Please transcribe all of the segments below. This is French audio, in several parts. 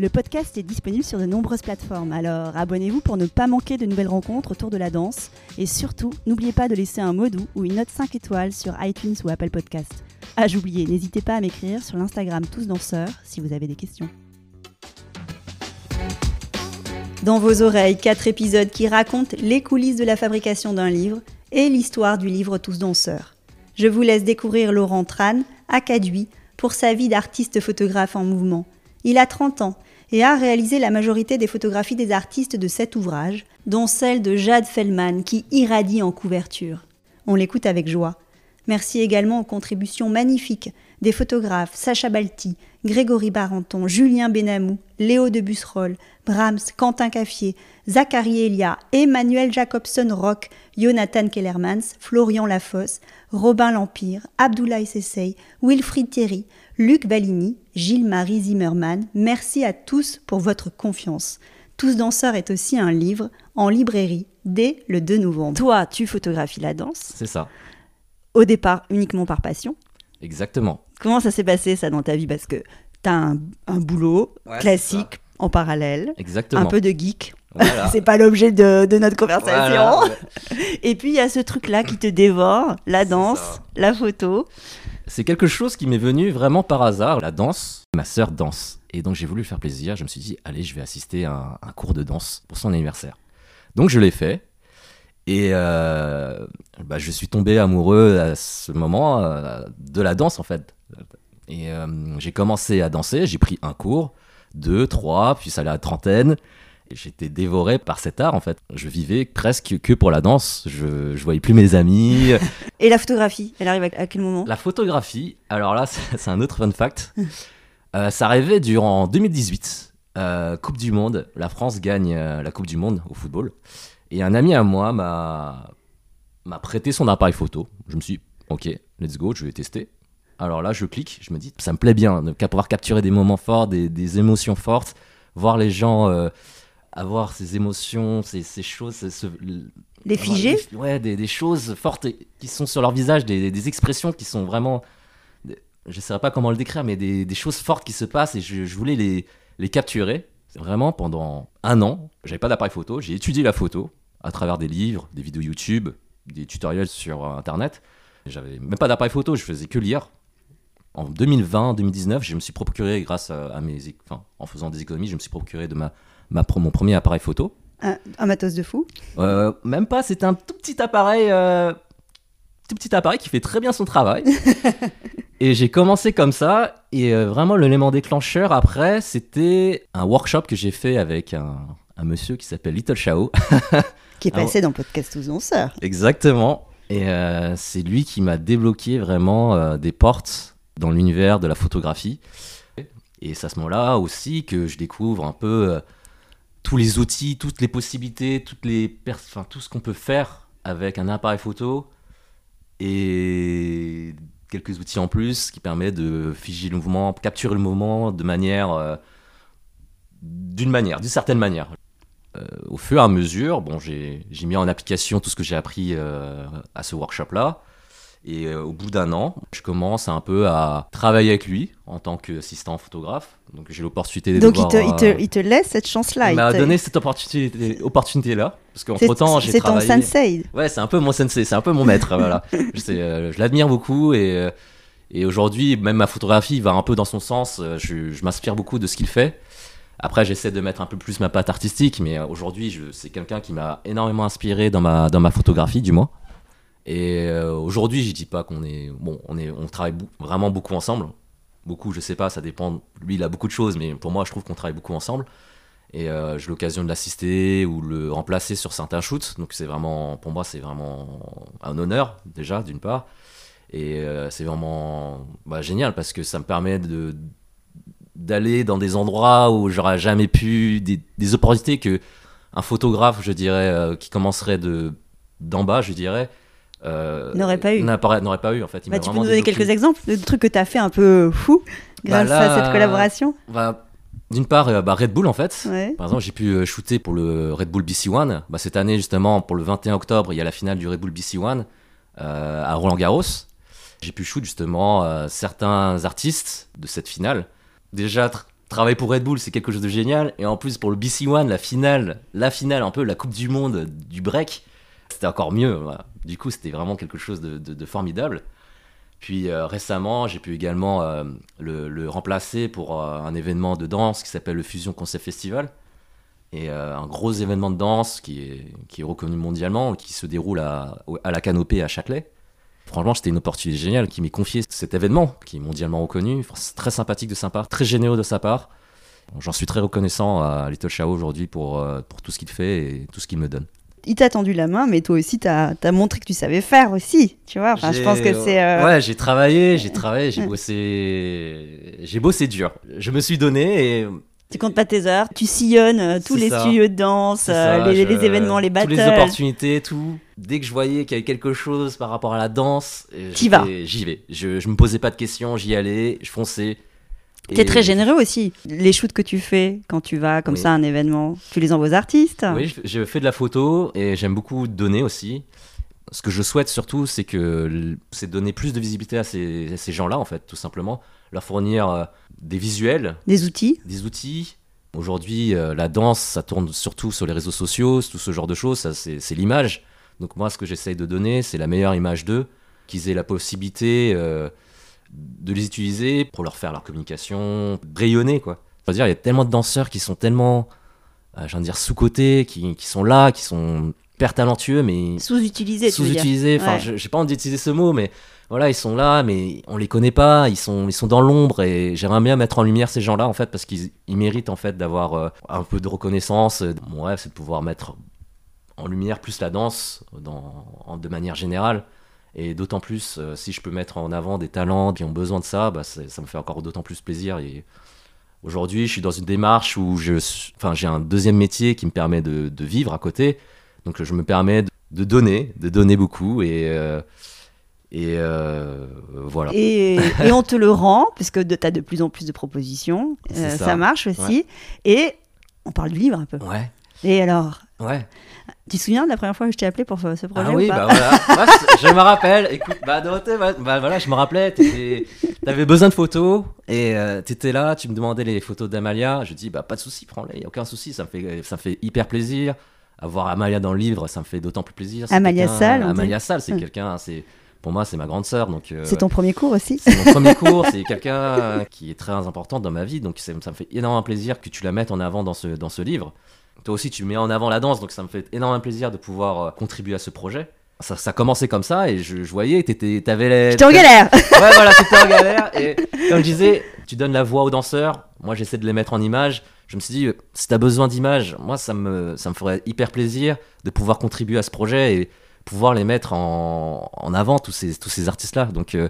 Le podcast est disponible sur de nombreuses plateformes, alors abonnez-vous pour ne pas manquer de nouvelles rencontres autour de la danse. Et surtout, n'oubliez pas de laisser un mot doux ou une note 5 étoiles sur iTunes ou Apple Podcast. Ah, j'oubliais, n'hésitez pas à m'écrire sur l'Instagram Tous Danseurs si vous avez des questions. Dans vos oreilles, quatre épisodes qui racontent les coulisses de la fabrication d'un livre et l'histoire du livre Tous Danseurs. Je vous laisse découvrir Laurent Tran, à pour sa vie d'artiste photographe en mouvement. Il a 30 ans et a réalisé la majorité des photographies des artistes de cet ouvrage, dont celle de Jade Fellman qui irradie en couverture. On l'écoute avec joie. Merci également aux contributions magnifiques des photographes Sacha Balti, Grégory Barenton, Julien Benamou, Léo de Busserolles, Brahms, Quentin Caffier, Zachary Elia, Emmanuel Jacobson Rock, Jonathan Kellermans, Florian Lafosse, Robin Lampire, Abdoulaye Sessey, Wilfried Thierry, Luc Balini, Gilles-Marie Zimmermann. Merci à tous pour votre confiance. Tous danseurs est aussi un livre en librairie dès le 2 novembre. Toi, tu photographies la danse. C'est ça. Au départ, uniquement par passion. Exactement. Comment ça s'est passé ça dans ta vie? Parce que tu as un, un boulot Ouais, classique en parallèle, Exactement. un peu de geek. Voilà. C'est pas l'objet de, de notre conversation. Voilà. Et puis il y a ce truc-là qui te dévore, la danse, la photo. C'est quelque chose qui m'est venu vraiment par hasard. La danse, ma sœur danse. Et donc j'ai voulu faire plaisir. Je me suis dit, allez, je vais assister à un, un cours de danse pour son anniversaire. Donc je l'ai fait. Et euh, bah, je suis tombé amoureux à ce moment euh, de la danse en fait. Et euh, j'ai commencé à danser. J'ai pris un cours, deux, trois, puis ça allait à la trentaine. Et j'étais dévoré par cet art en fait. Je vivais presque que pour la danse. Je, je voyais plus mes amis. Et la photographie, elle arrive à, quel moment? La photographie, alors là, c'est un autre fun fact. Euh, ça arrivait durant 2018, euh, Coupe du Monde. La France gagne euh, la Coupe du Monde au football. Et un ami à moi m'a m'a prêté son appareil photo. Je me suis dit, ok, let's go, je vais tester. Alors là, je clique, je me dis, ça me plaît bien de pouvoir capturer des moments forts, des, des émotions fortes, voir les gens avoir ces émotions, ces, ces choses, ce- Les figés des- Ouais, des, des choses fortes qui sont sur leur visage, des, des expressions qui sont vraiment. Je ne sais pas comment le décrire, mais des, choses fortes qui se passent et je, je voulais les, les capturer. Vraiment, pendant un an, j'avais pas d'appareil photo, j'ai étudié la photo à travers des livres, des vidéos YouTube, des tutoriels sur euh, Internet. J'avais même pas d'appareil photo, je faisais que lire. En 2020-2019, je me suis procuré, grâce à, mes, enfin, en faisant des économies, je me suis procuré de ma, ma, mon premier appareil photo. un, un matos de fou. Euh, même pas, c'est un tout petit appareil, euh, tout petit appareil qui fait très bien son travail. et j'ai commencé comme ça, et euh, vraiment l'élément déclencheur après, c'était un workshop que j'ai fait avec un, un monsieur qui s'appelle Little Shao. Qui est Ah passé dans Podcast Tous Danseurs. Exactement. Et euh, c'est lui qui m'a débloqué vraiment des portes dans l'univers de la photographie. Et c'est à ce moment-là aussi que je découvre un peu tous les outils, toutes les possibilités, tout ce qu'on peut faire avec un appareil photo et quelques outils en plus qui permettent de figer le mouvement, capturer le mouvement de manière euh, d'une manière, d'une certaine manière Euh, au fur et à mesure, j'ai mis en application tout ce que j'ai appris euh, à ce workshop-là. Et euh, au bout d'un an, je commence un peu à travailler avec lui en tant qu'assistant photographe. Donc j'ai l'opportunité de Donc il te, il, te, euh, il te laisse cette chance-là. il m'a donné cette opportunité, opportunité-là. Parce qu'entre temps, j'ai C'est ton travaillé. sensei. Ouais, c'est un peu mon sensei, c'est un peu mon maître, voilà. Je, euh, je l'admire beaucoup et, et aujourd'hui, même ma photographie va un peu dans son sens. Je, je m'inspire beaucoup de ce qu'il fait. Après, j'essaie de mettre un peu plus ma patte artistique, mais aujourd'hui, c'est quelqu'un qui m'a énormément inspiré dans ma, dans ma photographie, du moins. Et euh, aujourd'hui, je dis pas qu'on est. Bon, on, est, on travaille vraiment beaucoup ensemble. Beaucoup, je sais pas, ça dépend. Lui, il a beaucoup de choses, mais pour moi, je trouve qu'on travaille beaucoup ensemble. Et euh, j'ai l'occasion de l'assister ou le remplacer sur certains shoots. Donc c'est vraiment, pour moi, c'est vraiment un honneur déjà d'une part. Et euh, c'est vraiment bah, génial parce que ça me permet de d'aller dans des endroits où j'aurais jamais pu, des, des opportunités que un photographe, je dirais, qui commencerait de d'en bas, je dirais, N'aurait pas eu. N'aurait pas eu en fait. Il Bah, tu peux nous donner quelques exemples de trucs que tu as fait un peu fou grâce Bah à là- cette collaboration Bah, D'une part, euh, bah, Red Bull en fait. Ouais. Par exemple, j'ai pu euh, shooter pour le Red Bull BC One. Bah, cette année, justement, pour le 21 octobre, il y a la finale du Red Bull BC One euh, à Roland Garros. J'ai pu shoot justement euh, certains artistes de cette finale. Déjà, tra- travailler pour Red Bull, c'est quelque chose de génial. Et en plus, pour le BC One, la finale, la finale, un peu la Coupe du Monde du break, c'était encore mieux. Du coup, c'était vraiment quelque chose de, formidable. Puis euh, récemment, j'ai pu également euh, le, remplacer pour euh, un événement de danse qui s'appelle le Fusion Concept Festival. Et un gros événement de danse qui est, reconnu mondialement, qui se déroule à, la Canopée à Châtelet. Franchement, c'était une opportunité géniale qui m'est confié cet événement, qui est mondialement reconnu. C'est très sympathique de sa part, très généreux de sa part. J'en suis très reconnaissant à Little Chao aujourd'hui pour tout ce qu'il fait et tout ce qu'il me donne. Il t'a tendu la main, mais toi aussi, tu as, montré que tu savais faire aussi. Tu vois, enfin, je pense que c'est. euh, Ouais, j'ai travaillé, j'ai travaillé, j'ai bossé. J'ai bossé dur. Je me suis donné et. Tu comptes pas tes heures, tu sillonnes euh, tous les ça. studios de danse, euh, ça, les, je- les événements, les battles. Toutes les opportunités, tout. Dès que je voyais qu'il y avait quelque chose par rapport à la danse. J'y vais. Je, je me posais pas de questions, j'y allais, je fonçais. T'es Et- très généreux aussi. Les shoots que tu fais quand tu vas comme Oui. ça à un événement, tu les envoies aux artistes. Oui, je, je fais de la photo et j'aime beaucoup donner aussi. Ce que je souhaite surtout, c'est que c'est donner plus de visibilité à ces, à ces gens-là, en fait, tout simplement. Leur fournir euh, des visuels, Des outils. des outils. Aujourd'hui, euh, la danse, ça tourne surtout sur les réseaux sociaux, tout ce genre de choses, ça, c'est c'est l'image. Donc moi, ce que j'essaye de donner, c'est la meilleure image d'eux, qu'ils aient la possibilité euh, de les utiliser pour leur faire leur communication, rayonner, quoi. Je veux dire, il y a tellement de danseurs qui sont tellement, euh, je viens de dire, sous-cotés, qui, qui sont là, qui sont hyper talentueux, mais Sous-utilisés, sous-utilisés. Enfin, Ouais. je j'ai pas envie d'utiliser ce mot, mais voilà, ils sont là, mais on les connaît pas. Ils sont, ils sont dans l'ombre et j'aimerais bien mettre en lumière ces gens-là en fait parce qu'ils ils méritent en fait d'avoir euh, un peu de reconnaissance. Mon rêve, c'est de pouvoir mettre en lumière plus la danse dans, en- de manière générale. Et d'autant plus, euh, si je peux mettre en avant des talents qui ont besoin de ça, bah, ça me fait encore d'autant plus plaisir. Et aujourd'hui, je suis dans une démarche où je, enfin, j'ai un deuxième métier qui me permet de, de vivre à côté. Donc je me permets de, de donner, de donner beaucoup. Et, euh, et euh, voilà. Et, et on te le rend, parce que tu as de plus en plus de propositions. Ça. marche aussi. Et on parle du livre un peu. Ouais, Et alors, ouais. Tu te souviens de la première fois que je t'ai appelé pour ce projet Ah ou oui, pas bah voilà. Moi, je me rappelle. Écoute, bah Dorothée, bah, bah, voilà, je me rappelais. T'avais besoin de photos et euh, t'étais là. Tu me demandais les photos d'Amalia. Je dis bah pas de souci, prends-les. Y a aucun souci. Ça me fait, ça me fait hyper plaisir. Avoir Amalia dans le livre, ça me fait d'autant plus plaisir. Amalia quelqu'un- Sall, on Amalia Sall, c'est Ouais. quelqu'un. C'est pour moi, c'est ma grande sœur. Donc euh, C'est ton premier cours aussi C'est mon premier cours, c'est quelqu'un qui est très important dans ma vie, donc ça me fait énormément plaisir que tu la mettes en avant dans ce, dans ce livre. Toi aussi, tu mets en avant la danse, donc ça me fait énormément plaisir de pouvoir euh, contribuer à ce projet. Ça, ça commençait comme ça, et je, je voyais, t'étais, t'avais les... J'étais en galère Ouais, voilà, t'étais en galère, et comme je disais, tu donnes la voix aux danseurs, moi j'essaie de les mettre en image. Je me suis dit, euh, si t'as besoin d'images, moi ça me, ça me ferait hyper plaisir de pouvoir contribuer à ce projet et pouvoir les mettre en, en avant, tous ces, tous ces artistes-là. Donc, euh,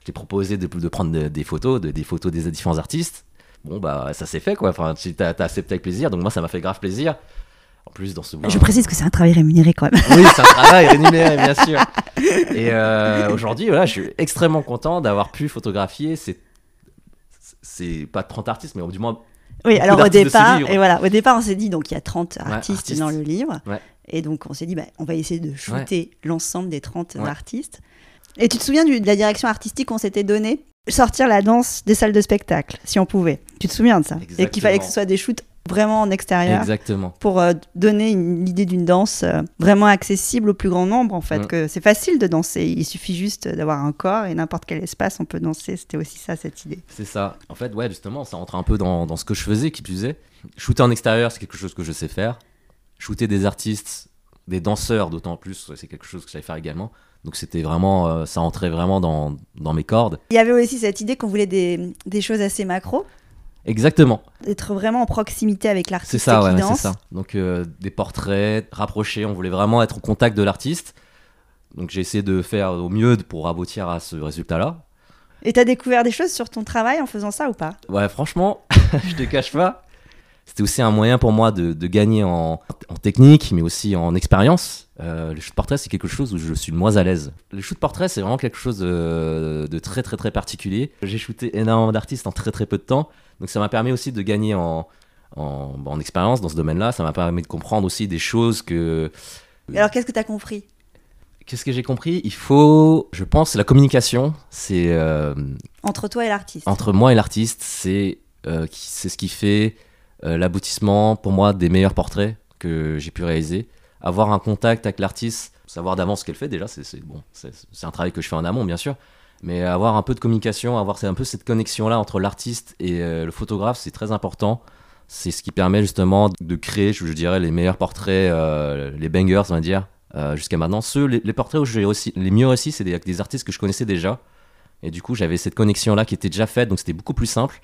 je t'ai proposé de, de prendre de- des photos, de- des photos des différents artistes. Bon, bah, ça s'est fait, quoi. Enfin, tu t'as t'as accepté avec plaisir, donc moi, ça m'a fait grave plaisir. En plus, dans ce Je précise que c'est un travail rémunéré quand même. oui, c'est un travail rémunéré, bien sûr. Et euh, aujourd'hui, voilà, je suis extrêmement content d'avoir pu photographier ces. C'est pas 30 artistes, mais du moins. Oui, alors au départ, et voilà, au départ, on s'est dit donc il y a 30 artistes, artistes. dans le livre. Ouais. Et donc on s'est dit bah, on va essayer de shooter l'ensemble des 30 Ouais. artistes. Et tu te souviens du- de la direction artistique qu'on s'était donnée Sortir la danse des salles de spectacle, si on pouvait. Tu te souviens de ça? Et qu'il fallait que ce Exactement. soit des shoots vraiment en extérieur Exactement. pour euh, donner une- l'idée d'une danse euh, vraiment accessible au plus grand nombre en fait. Mm. Que c'est facile de danser, il suffit juste d'avoir un corps et n'importe quel espace on peut danser. C'était aussi ça cette idée. C'est ça. En fait, ouais, justement, ça rentre un peu dans, dans ce que je faisais, qui plus est. Shooter en extérieur, c'est quelque chose que je sais faire. Shooter des artistes, des danseurs, d'autant plus, c'est quelque chose que je savais faire également. Donc c'était vraiment, euh, ça rentrait vraiment dans, dans mes cordes. Il y avait aussi cette idée qu'on voulait des, des choses assez macro, Exactement. d'être vraiment en proximité avec l'artiste C'est ça, ouais, c'est ça. Donc euh, des portraits rapprochés, on voulait vraiment être au contact de l'artiste. Donc j'ai essayé de faire au mieux pour aboutir à ce résultat-là. Et t'as découvert des choses sur ton travail en faisant ça ou pas? Ouais, franchement, je te cache pas. C'était aussi un moyen pour moi de, de gagner en, en, technique, mais aussi en expérience. Euh, le shoot portrait, c'est quelque chose où je suis moins à l'aise. Le shoot portrait, c'est vraiment quelque chose de, de, très très très particulier. J'ai shooté énormément d'artistes en très très peu de temps, donc ça m'a permis aussi de gagner en, en, en expérience dans ce domaine-là. Ça m'a permis de comprendre aussi des choses que. Et alors, qu'est-ce que tu as compris? Qu'est-ce que j'ai compris? Il faut, je pense, la communication, c'est. Euh, entre toi et l'artiste. Entre moi et l'artiste, c'est euh, c'est ce qui fait euh, l'aboutissement pour moi des meilleurs portraits que j'ai pu réaliser. Avoir un contact avec l'artiste, savoir d'avance ce qu'elle fait déjà, c'est bon, c'est un travail que je fais en amont bien sûr, mais avoir un peu de communication, avoir un peu cette connexion là entre l'artiste et le photographe, c'est très important. C'est ce qui permet justement de créer, je, dirais, les meilleurs portraits, les bangers, on va dire, euh, jusqu'à maintenant. Ceux, les, portraits où j'ai aussi les mieux réussi, c'est des, des, artistes que je connaissais déjà. Et du coup, j'avais cette connexion-là qui était déjà faite, donc c'était beaucoup plus simple.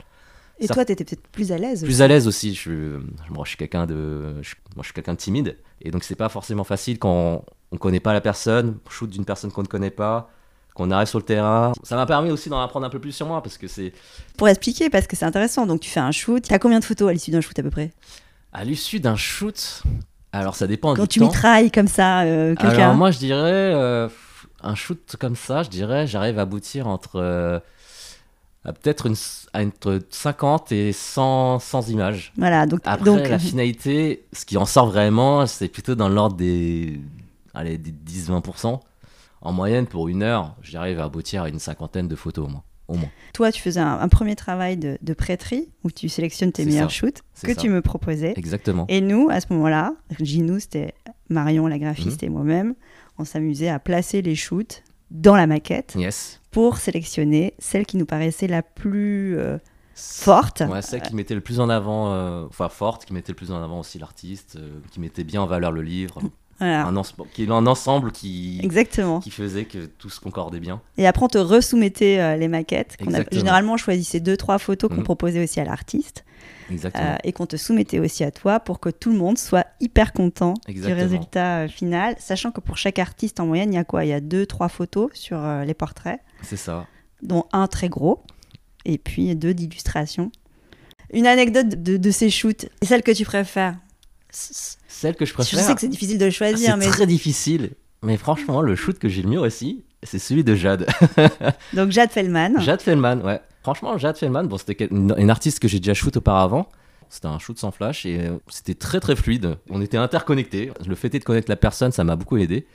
Et toi, tu étais peut-être plus à l'aise Plus à l'aise aussi. Je, moi, je suis quelqu'un de, je, moi, je suis quelqu'un de timide. Et donc, c'est pas forcément facile quand on, ne connaît pas la personne, shoot d'une personne qu'on ne connaît pas, qu'on arrive sur le terrain. Ça m'a permis aussi d'en apprendre un peu plus sur moi parce que c'est. Pour expliquer, parce que c'est intéressant. Donc, tu fais un shoot. Tu as combien de photos à l'issue d'un shoot à peu près? À l'issue d'un shoot, alors ça dépend Quand du tu mitrailles comme ça euh, quelqu'un Alors moi je dirais, euh, un shoot comme ça, je dirais, j'arrive à aboutir entre euh, peut-être une, entre 50 et 100, 100 images. Voilà, donc, Après donc... la finalité, ce qui en sort vraiment, c'est plutôt dans l'ordre des, allez, des 10-20%. En moyenne, pour une heure, j'arrive à aboutir à une cinquantaine de photos au moins. Au moins. Toi, tu faisais un, un premier travail de, de, prêterie où tu sélectionnes tes meilleurs shoots que ça. tu me proposais. Exactement. Et nous, à ce moment-là, nous, c'était Marion, la graphiste, Mhm. et moi-même, on s'amusait à placer les shoots dans la maquette Yes. Pour sélectionner celle qui nous paraissait la plus euh, forte. Ouais, celle qui mettait le plus en avant, euh, enfin forte, qui mettait le plus en avant aussi l'artiste, euh, qui mettait bien en valeur le livre. Voilà. Un, qui un ensemble qui, Exactement. qui faisait que tout se concordait bien. Et après, on te resoumettait les maquettes. a- généralement, on choisissait deux, trois photos qu'on Mhm. proposait aussi à l'artiste. Euh, et qu'on te soumettait aussi à toi pour que tout le monde soit hyper content Exactement. du résultat euh, final. Sachant que pour chaque artiste, en moyenne, il y a quoi? Il y a deux, trois photos sur euh, les portraits, C'est ça. dont un très gros et puis deux d'illustrations. Une anecdote de, de ces shoots, c'est celle que tu préfères? Celle que je Je préfère. sais que c'est difficile de choisir, c'est mais très difficile. Mais franchement, le shoot que j'ai le mieux réussi, c'est celui de Jade. donc Jade Fellman. Jade Fellman, ouais. Franchement, Jade Fellman, bon, c'était une, une artiste que j'ai déjà shoot auparavant. C'était un shoot sans flash et euh, c'était très très fluide. On était interconnectés. Le fait de connaître la personne, ça m'a beaucoup aidé.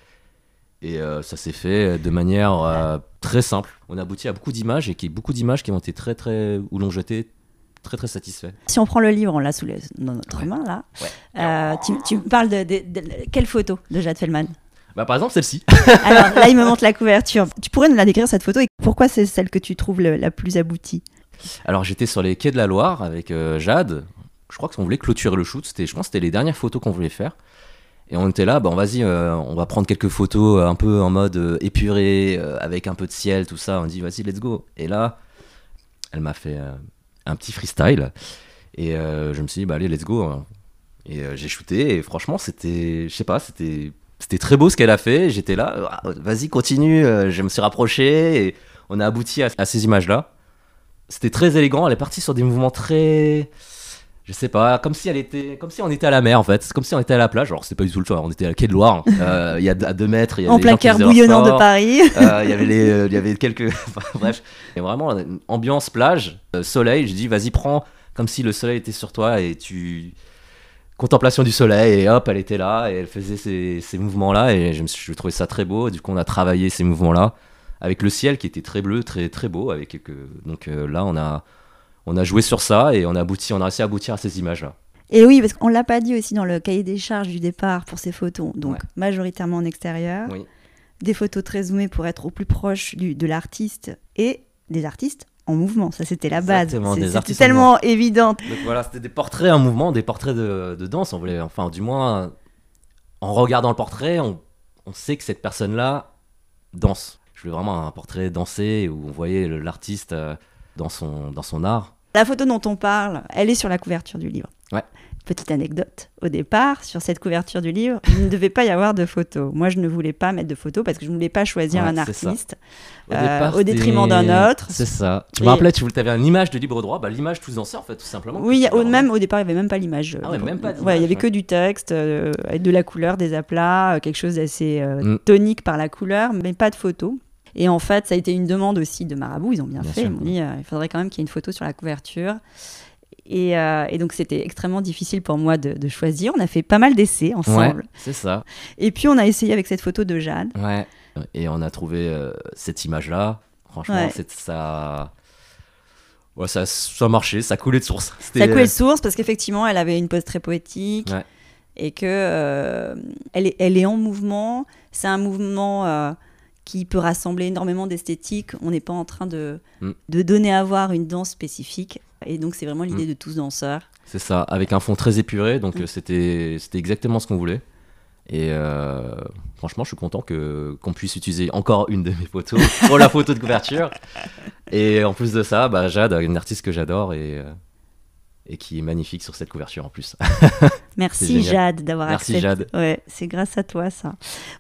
Et euh, ça s'est fait de manière euh, très simple. On a abouti à beaucoup d'images et qui, beaucoup d'images qui ont été très très où l'on jeté très très satisfait. Si on prend le livre, on l'a sous les- dans notre Ouais. main là. Ouais. Euh, tu, tu me parles de, de- de- quelle photo de Jade Fellman Bah par exemple celle-ci. Alors là, il me montre la couverture. Tu pourrais nous la décrire cette photo et pourquoi c'est celle que tu trouves le- la plus aboutie? Alors j'étais sur les quais de la Loire avec euh, Jade. Je crois qu'on voulait clôturer le shoot. C'était, je pense, que c'était les dernières photos qu'on voulait faire. Et on était là, bon vas-y, euh, on va prendre quelques photos euh, un peu en mode épuré, avec un peu de ciel, tout ça. On dit vas-y, let's go. Et là, elle m'a fait un petit freestyle. Et je me suis dit, bah allez, let's go. Et j'ai shooté. Et franchement, c'était, je sais pas, c'était, c'était très beau ce qu'elle a fait. J'étais là, ah, vas-y, continue. Euh, Je me suis rapproché et on a abouti à, à ces images-là. C'était très élégant. Elle est partie sur des mouvements très, je sais pas, comme si elle était, comme si on était à la mer en fait. C'est comme si on était à la plage. Alors c'est pas du tout le cas. On était à la quai de Loire. Euh, Il y a à deux mètres. il y En avait plein cœur bouillonnant de. Paris. Euh, Il y avait les, il y avait quelques, enfin, bref. Et vraiment une ambiance plage, soleil. Je dis vas-y prends comme si le soleil était sur toi et tu contemplation du soleil et hop elle était là et elle faisait ces, ces mouvements là et je me suis je trouvais ça très beau. Du coup on a travaillé ces mouvements là avec le ciel qui était très bleu, très très beau avec quelques... donc euh, là on a on a joué sur ça et on a abouti, on a réussi à aboutir à ces images là. Et oui, parce qu'on l'a pas dit aussi dans le cahier des charges du départ pour ces photos. Donc Ouais. majoritairement en extérieur, Oui. des photos très zoomées pour être au plus proche du- de l'artiste et des artistes en mouvement. Ça c'était la base. C'était tellement évident. Donc voilà, c'était des portraits en mouvement, des portraits de, de danse. On voulait, enfin, du moins, en regardant le portrait, on, on sait que cette personne-là danse. Je voulais vraiment un portrait dansé où on voyait l'artiste euh, dans son, dans son art. La photo dont on parle, elle est sur la couverture du livre. Ouais. Petite anecdote, au départ, sur cette couverture du livre, il ne devait pas y avoir de photos. Moi, je ne voulais pas mettre de photos parce que je ne voulais pas choisir Ouais, un artiste Au, euh, départ, au détriment d'un autre. C'est ça. Tu Et- me rappelais, tu avais une image de libre droit, bah, l'image tous danseurs, en fait, tout simplement. Oui, au, même au départ, il n'y avait même pas l'image. Ah ouais, même pas Ouais, il y avait que du texte, euh, de la couleur, des aplats, euh, quelque chose d'assez Mm. tonique par la couleur, mais pas de photos. Et en fait, ça a été une demande aussi de Marabout, ils ont bien, Bien fait. sûr. Ils m'ont dit, il faudrait quand même qu'il y ait une photo sur la couverture. Et, euh, et donc, c'était extrêmement difficile pour moi de, de choisir. On a fait pas mal d'essais Ouais, ensemble. c'est ça. Et puis, on a essayé avec cette photo de Jeanne. Ouais. Et on a trouvé euh, cette image-là. Franchement, Ouais. c'est ça. Ouais, ça, ça marchait, ça coulait de source. Ça coulait de source parce qu'effectivement, elle avait une pose très poétique Ouais. et que euh, elle, est, elle est en mouvement. C'est un mouvement euh, qui peut rassembler énormément d'esthétiques. On n'est pas en train de, Mm. de donner à voir une danse spécifique. Et donc, c'est vraiment Mm. l'idée de tous danseurs. C'est ça, avec un fond très épuré, donc Mm. euh, c'était c'était exactement ce qu'on voulait. Et euh, franchement, je suis content que qu'on puisse utiliser encore une de mes photos pour la photo de couverture. Et en plus de ça, bah, Jade, une artiste que j'adore et, euh, et qui est magnifique sur cette couverture en plus. Merci. Jade d'avoir Merci, accepté. Jade. Ouais, c'est grâce à toi ça.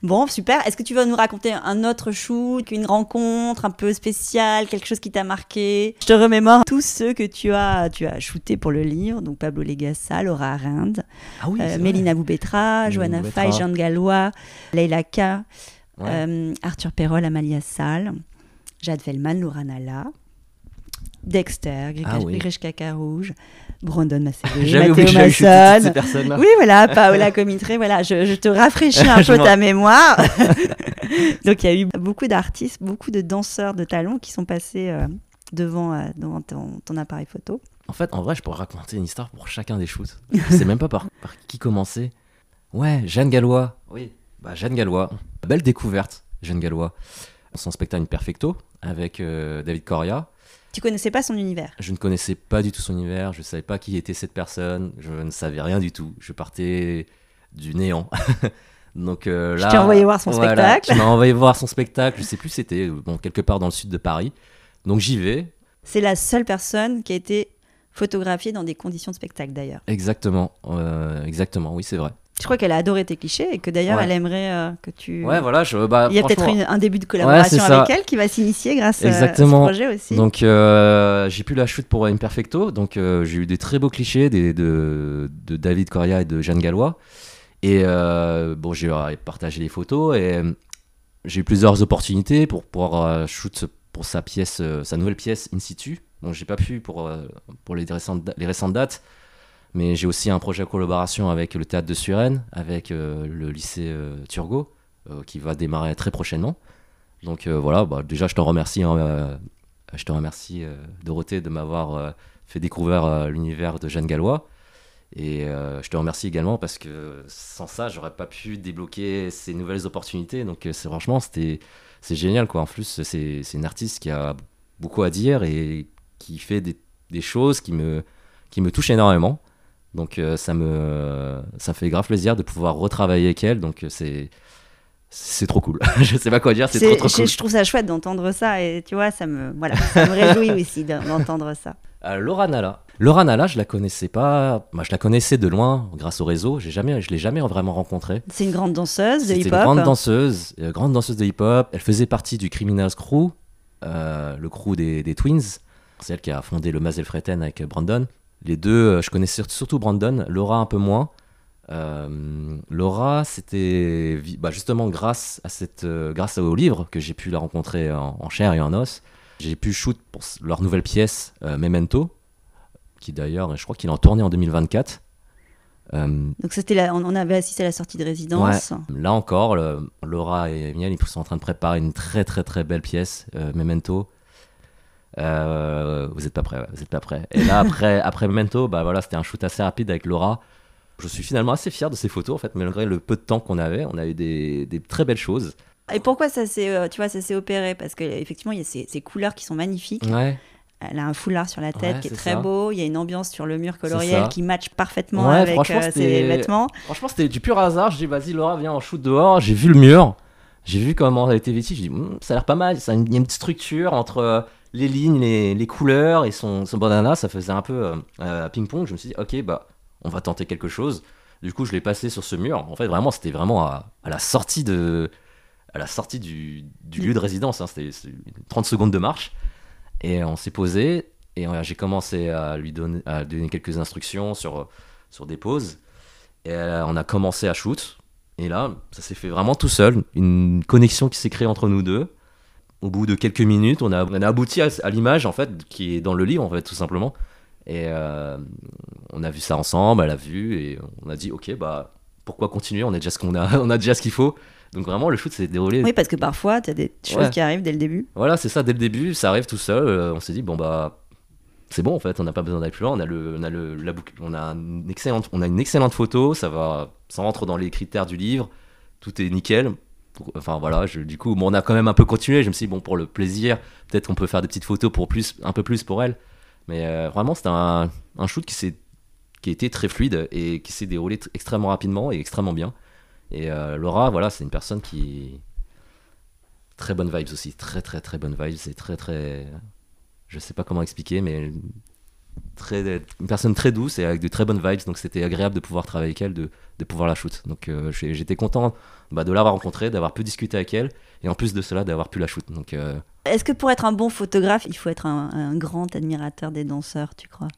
Bon, super. Est-ce que tu vas nous raconter un autre shoot, une rencontre un peu spéciale, quelque chose qui t'a marqué? Je te remémore tous ceux que tu as, tu as shooté pour le livre, donc Pablo Legassa, Laura Arendt, Ah oui, euh, Mélina Boubetra, Johanna. Fay, Jeanne Gallois, Leila K, Ouais. euh, Arthur Perrol, Amalia Sall, Jade Fellman, Laura Nalla, Dexter, Grishka, Ah oui. Carouge, Brandon Massé, Matteo Masson. ces personnes-là. Oui, voilà, Paola Comitré, voilà, je, je te rafraîchis un peu ta mémoire. Donc, il y a eu beaucoup d'artistes, beaucoup de danseurs de talons qui sont passés euh, devant, euh, devant ton, ton appareil photo. En fait, en vrai, je pourrais raconter une histoire pour chacun des shoots. Je sais même pas par, par qui commencer. Ouais, Jeanne Gallois. Oui, bah, Jeanne Gallois. Belle découverte, Jeanne Gallois. Son spectacle Perfecto avec euh, David Coria. Tu connaissais pas son univers. Je ne connaissais pas du tout son univers, je ne savais pas qui était cette personne, je ne savais rien du tout. Je partais du néant. Donc euh, Je là, t'ai envoyé voir son spectacle. Tu m'as envoyé voir son spectacle, je sais plus c'était bon quelque part dans le sud de Paris. Donc j'y vais, C'est la seule personne qui a été photographiée dans des conditions de spectacle d'ailleurs. exactement, euh, exactement, oui c'est vrai. Je crois qu'elle a adoré tes clichés et que d'ailleurs Ouais. elle aimerait euh, que tu. Ouais voilà, je, bah, Il y a peut-être un début de collaboration avec elle qui va s'initier grâce euh, Exactement. à ce projet aussi. Donc euh, j'ai pu la shoot pour Imperfecto, donc euh, j'ai eu des très beaux clichés des, de, de David Coria et de Jeanne Gallois. Et bon, j'ai partagé les photos et j'ai eu plusieurs opportunités pour pouvoir shoot pour sa pièce, sa nouvelle pièce in situ. Donc j'ai pas pu pour, pour les, récentes, les récentes dates, mais j'ai aussi un projet de collaboration avec le théâtre de Suresnes, avec euh, le lycée euh, Turgot, euh, qui va démarrer très prochainement. Donc voilà, bah, déjà je te remercie, hein, je te remercie Dorothée de m'avoir fait découvrir l'univers de Jeanne Gallois. Et je te remercie également parce que sans ça, j'aurais pas pu débloquer ces nouvelles opportunités. Donc franchement, c'était c'est génial quoi. En plus, c'est c'est une artiste qui a beaucoup à dire et qui fait des, des choses qui me qui me touchent énormément. Donc euh, ça me ça fait grave plaisir de pouvoir retravailler avec elle. Donc euh, c'est c'est trop cool. je sais pas quoi dire, c'est trop trop je, cool. je trouve ça chouette d'entendre ça et tu vois, ça me, voilà, ça me réjouit aussi d'en- d'entendre ça. Euh, Laura Nalla. Laura Nalla, je la connaissais pas. Moi, je la connaissais de loin grâce au réseau. J'ai jamais, je l'ai jamais vraiment rencontrée. C'est une grande danseuse de C'était une hip-hop. grande danseuse, euh, grande danseuse de hip-hop. Elle faisait partie du Criminals Crew, euh, le crew des, des Twins. C'est elle qui a fondé le Mazel Freten avec Brandon. Les deux, euh, je connaissais surtout Brandon. Laura un peu moins. Euh, Laura, c'était bah, justement grâce à cette, euh, grâce au livre que j'ai pu la rencontrer en, en chair et en os. J'ai pu shoot pour leur nouvelle pièce euh, Memento, qui d'ailleurs, je crois qu'il est en tournée en 2024. Euh, Donc c'était on, avait assisté à la sortie de résidence. Là encore, le- Laura et Miel, ils sont en train de préparer une très très très belle pièce, Memento. Euh, vous êtes pas ouais, vous êtes pas prêts. Et là après, après Memento, bah voilà, c'était un shoot assez rapide avec Laura. Je suis finalement assez fier de ces photos en fait, malgré le peu de temps qu'on avait, on a eu des, des très belles choses. Et pourquoi ça s'est, euh, tu vois, ça s'est opéré? Parce qu'effectivement, il y a ces, ces couleurs qui sont magnifiques. Ouais. Elle a un foulard sur la tête Ouais, qui est très ça. beau. Il y a une ambiance sur le mur coloriel qui matche parfaitement Ouais, avec euh, ses vêtements. Franchement, c'était du pur hasard. Je dis, vas-y, Laura, viens, on shoot dehors. J'ai vu le mur. J'ai vu comment elle été vêtue. J'ai dit, Hum, ça a l'air pas mal. Ça Il y a une petite structure entre les lignes, les, les couleurs et son, son bandana. Ça faisait un peu euh, euh, ping-pong. Je me suis dit, ok, bah, on va tenter quelque chose. Du coup, je l'ai passé sur ce mur. En fait, vraiment, c'était vraiment à, à la sortie de, à la sortie du, du lieu de résidence. hein. C'était c'était 30 secondes de marche. Et on s'est posé. Et euh, j'ai commencé à lui donner, à donner quelques instructions sur, sur des pauses. Et on a commencé à shoot. Et là, ça s'est fait vraiment tout seul. Une connexion qui s'est créée entre nous deux. Au bout de quelques minutes, on a, on a abouti à, à l'image, en fait, qui est dans le livre, en fait, tout simplement. Et euh, on a vu ça ensemble, elle a vu, et on a dit, ok, bah, pourquoi continuer? On a déjà ce qu'on a, on a déjà ce qu'il faut. Donc vraiment, le shoot s'est déroulé. Oui, parce que parfois, tu as des choses Ouais. qui arrivent dès le début. Voilà, c'est ça, dès le début, ça arrive tout seul. euh, on s'est dit, bon, bah, c'est bon, en fait, on n'a pas besoin d'aller plus loin. On a, le, on a, le, la boucle, on, a une excellente, on a une excellente photo, ça, va, ça rentre dans les critères du livre, tout est nickel. Enfin voilà, je- du coup, bon, on a quand même un peu continué. Je me suis dit, bon, pour le plaisir, peut-être qu'on peut faire des petites photos pour plus, un peu plus pour elle. Mais euh, vraiment, c'était un, un shoot qui, qui été très fluide et qui s'est déroulé extrêmement rapidement et extrêmement bien. Et euh, Laura, voilà, c'est une personne qui. Très bonne vibes aussi, très très très bonne vibes. C'est très très. Je sais pas comment expliquer, mais. Très, une personne très douce et avec de très bonnes vibes, donc c'était agréable de pouvoir travailler avec elle, de, de pouvoir la shoot. Donc euh, j'étais content bah, de l'avoir rencontrée, d'avoir pu discuter avec elle, et en plus de cela, d'avoir pu la shoot. Donc euh, Est-ce que pour être un bon photographe, il faut être un, un grand admirateur des danseurs, tu crois?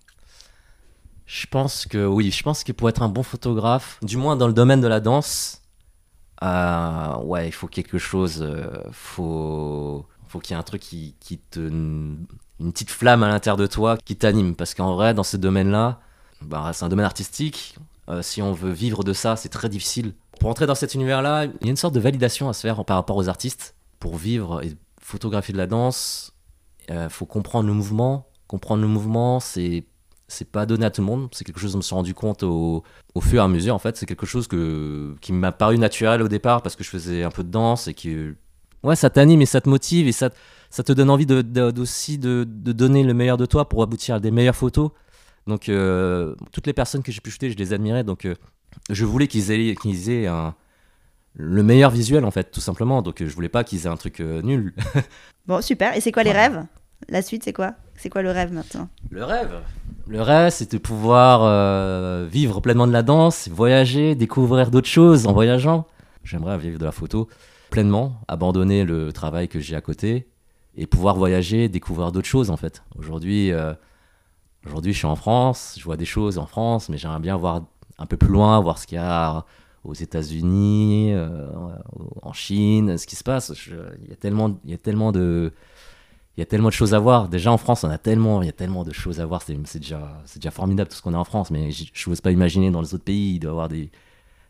Je pense que oui, je pense que pour être un bon photographe, du moins dans le domaine de la danse, euh, ouais, il faut quelque chose, euh, faut, faut qu'il y ait un truc qui, qui te, une petite flamme à l'intérieur de toi qui t'anime, parce qu'en vrai, dans ce domaine-là, bah, c'est un domaine artistique. euh, si on veut vivre de ça, c'est très difficile. Pour entrer dans cet univers-là, il y a une sorte de validation à se faire par rapport aux artistes. Pour vivre et photographier de la danse, il faut comprendre le mouvement. Comprendre le mouvement, c'est c'est pas donné à tout le monde. C'est quelque chose dont je me suis rendu compte au, au fur et à mesure. En fait, c'est quelque chose que, qui m'a paru naturel au départ parce que je faisais un peu de danse et que ouais, ça t'anime et ça te motive et ça, ça te donne envie de, de- d'aussi de, de donner le meilleur de toi pour aboutir à des meilleures photos. Donc euh, toutes les personnes que j'ai pu shooter, je les admirais. Donc euh, je voulais qu'ils aient, qu'ils aient un, le meilleur visuel en fait, tout simplement. Donc je voulais pas qu'ils aient un truc euh, nul. Bon, super. Et c'est quoi les rêves? La suite, c'est quoi? C'est quoi le rêve maintenant? Le rêve? Le rêve, c'est de pouvoir vivre pleinement de la danse, voyager, découvrir d'autres choses en voyageant. J'aimerais vivre de la photo pleinement, abandonner le travail que j'ai à côté et pouvoir voyager, découvrir d'autres choses en fait. Aujourd'hui, euh, aujourd'hui, je suis en France, je vois des choses en France, mais j'aimerais bien voir un peu plus loin, voir ce qu'il y a aux États-Unis, euh, en Chine, ce qui se passe. Il y a tellement, y de y a tellement de choses à voir. Déjà en France, on a tellement, il y a tellement de choses à voir. C'est déjà, c'est déjà formidable tout ce qu'on a en France, mais je n'ose pas imaginer dans les autres pays. Il doit y avoir des,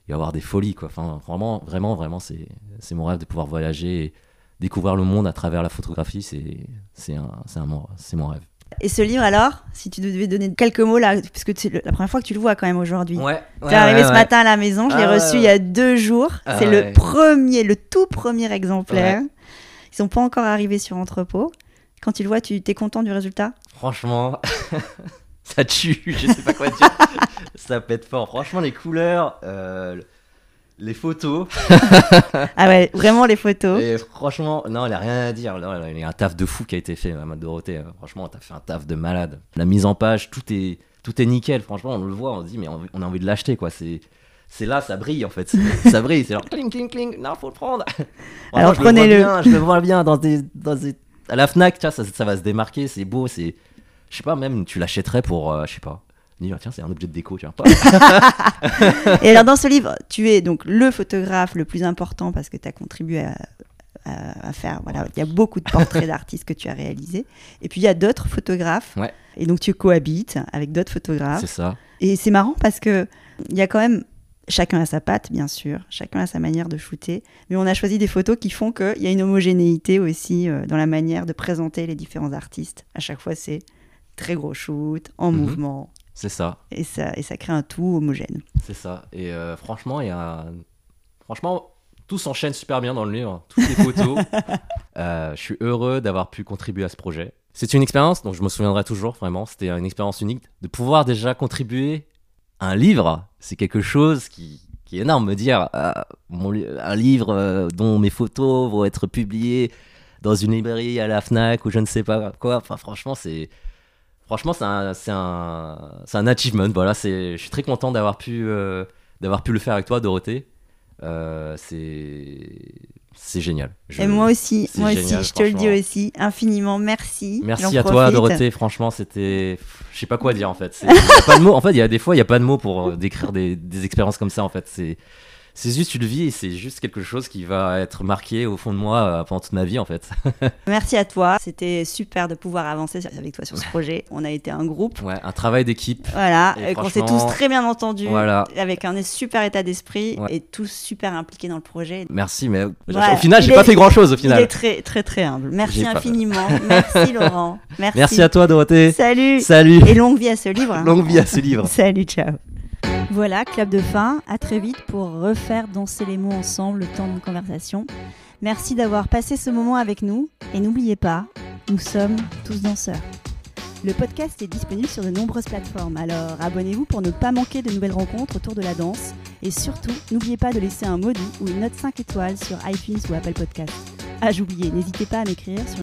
y avoir des folies quoi. Enfin, vraiment, vraiment, vraiment, c'est, c'est mon rêve de pouvoir voyager, et découvrir le monde à travers la photographie. C'est, c'est un, c'est un, mon- c'est mon rêve. Et ce livre alors, si tu devais donner quelques mots là, puisque c'est le- la première fois que tu le vois quand même aujourd'hui. Ouais. Tu es arrivé ce matin à la maison, je l'ai Ah, ouais, reçu ouais. il y a deux jours. Ah, c'est ouais. le premier, le tout premier exemplaire. Ils sont pas encore arrivés sur entrepôt. Quand tu le vois, tu es content du résultat? Franchement, ça tue. Je sais pas quoi dire. ça pète fort. Franchement, les couleurs, euh, les photos. Ah ouais, vraiment les photos. Et franchement, non, il a rien à dire. Non, il y a un taf de fou qui a été fait, Madame Dorothée. Franchement, t'as fait un taf de malade. La mise en page, tout est, tout est nickel. Franchement, on le voit, on se dit, mais on, on a envie de l'acheter, quoi. C'est, c'est là, ça brille en fait. Ça brille, c'est genre cling, cling, cling. Non, faut le prendre. Alors, je le vois prenez-le. Je le vois bien dans des, dans des- à la Fnac, tu vois, ça, ça va se démarquer. C'est beau, c'est, je sais pas, même tu l'achèterais pour, euh, je sais pas. Dire, tiens, c'est un objet de déco, tiens. Et alors dans ce livre, tu es donc le photographe le plus important parce que tu as contribué à, à- à faire. Voilà, il y a beaucoup de portraits d'artistes que tu as réalisés. Et puis il y a d'autres photographes. Ouais. Et donc tu cohabites avec d'autres photographes. c'est ça. Et c'est marrant parce que il y a quand même chacun a sa patte, bien sûr, chacun a sa manière de shooter, mais on a choisi des photos qui font qu'il y a une homogénéité aussi euh, dans la manière de présenter les différents artistes. À chaque fois, c'est très gros shoot, en Mhm. mouvement, C'est ça. et ça, et ça crée un tout homogène. C'est ça. Et euh, franchement, il y a. Franchement, tout s'enchaîne super bien dans le livre. Toutes les photos. Euh, je suis heureux d'avoir pu contribuer à ce projet. C'est une expérience dont je me souviendrai toujours, vraiment. C'était une expérience unique. De pouvoir déjà contribuer à un livre, c'est quelque chose qui, qui est énorme. Me dire, euh, mon un livre dont mes photos vont être publiées dans une librairie à la Fnac ou je ne sais pas quoi. Enfin, franchement, c'est. Franchement, c'est un, c'est un, c'est un achievement. Voilà, c'est, je suis très content d'avoir pu, euh, d'avoir pu le faire avec toi, Dorothée. Euh, c'est, c'est génial. Je- Et moi aussi, moi génial, aussi, je te le dis aussi, infiniment merci. Merci à toi. Dorothée. Franchement, c'était, je sais pas quoi dire en fait. C'est- y a pas de mots. En fait, il y a des fois, il y a pas de mots pour euh, décrire des, des expériences comme ça. En fait, c'est, c'est juste une vie et c'est juste quelque chose qui va être marqué au fond de moi euh, pendant toute ma vie en fait. Merci à toi, c'était super de pouvoir avancer avec toi sur ce projet. On a été un groupe, Ouais, un travail d'équipe. voilà, Et et qu'on s'est tous très bien entendus, Voilà. avec un super état d'esprit Ouais. et tous super impliqués dans le projet. Merci, mais Ouais, au final, j'ai pas fait grand chose au Il est final. très très très humble. Merci pas- infiniment. Merci Laurent. Merci. Merci à toi, Dorothée. Salut. Salut. Et longue vie à ce livre. hein. Longue vie à ce livre. Salut, ciao. Voilà, clap de fin. À très vite pour refaire danser les mots ensemble le temps d'une conversation. Merci d'avoir passé ce moment avec nous. Et n'oubliez pas, nous sommes tous danseurs. Le podcast est disponible sur de nombreuses plateformes, alors abonnez-vous pour ne pas manquer de nouvelles rencontres autour de la danse. Et surtout, n'oubliez pas de laisser un doux ou une note 5 étoiles sur iTunes ou Apple Podcast. Ah, j'oubliais, n'hésitez pas à m'écrire sur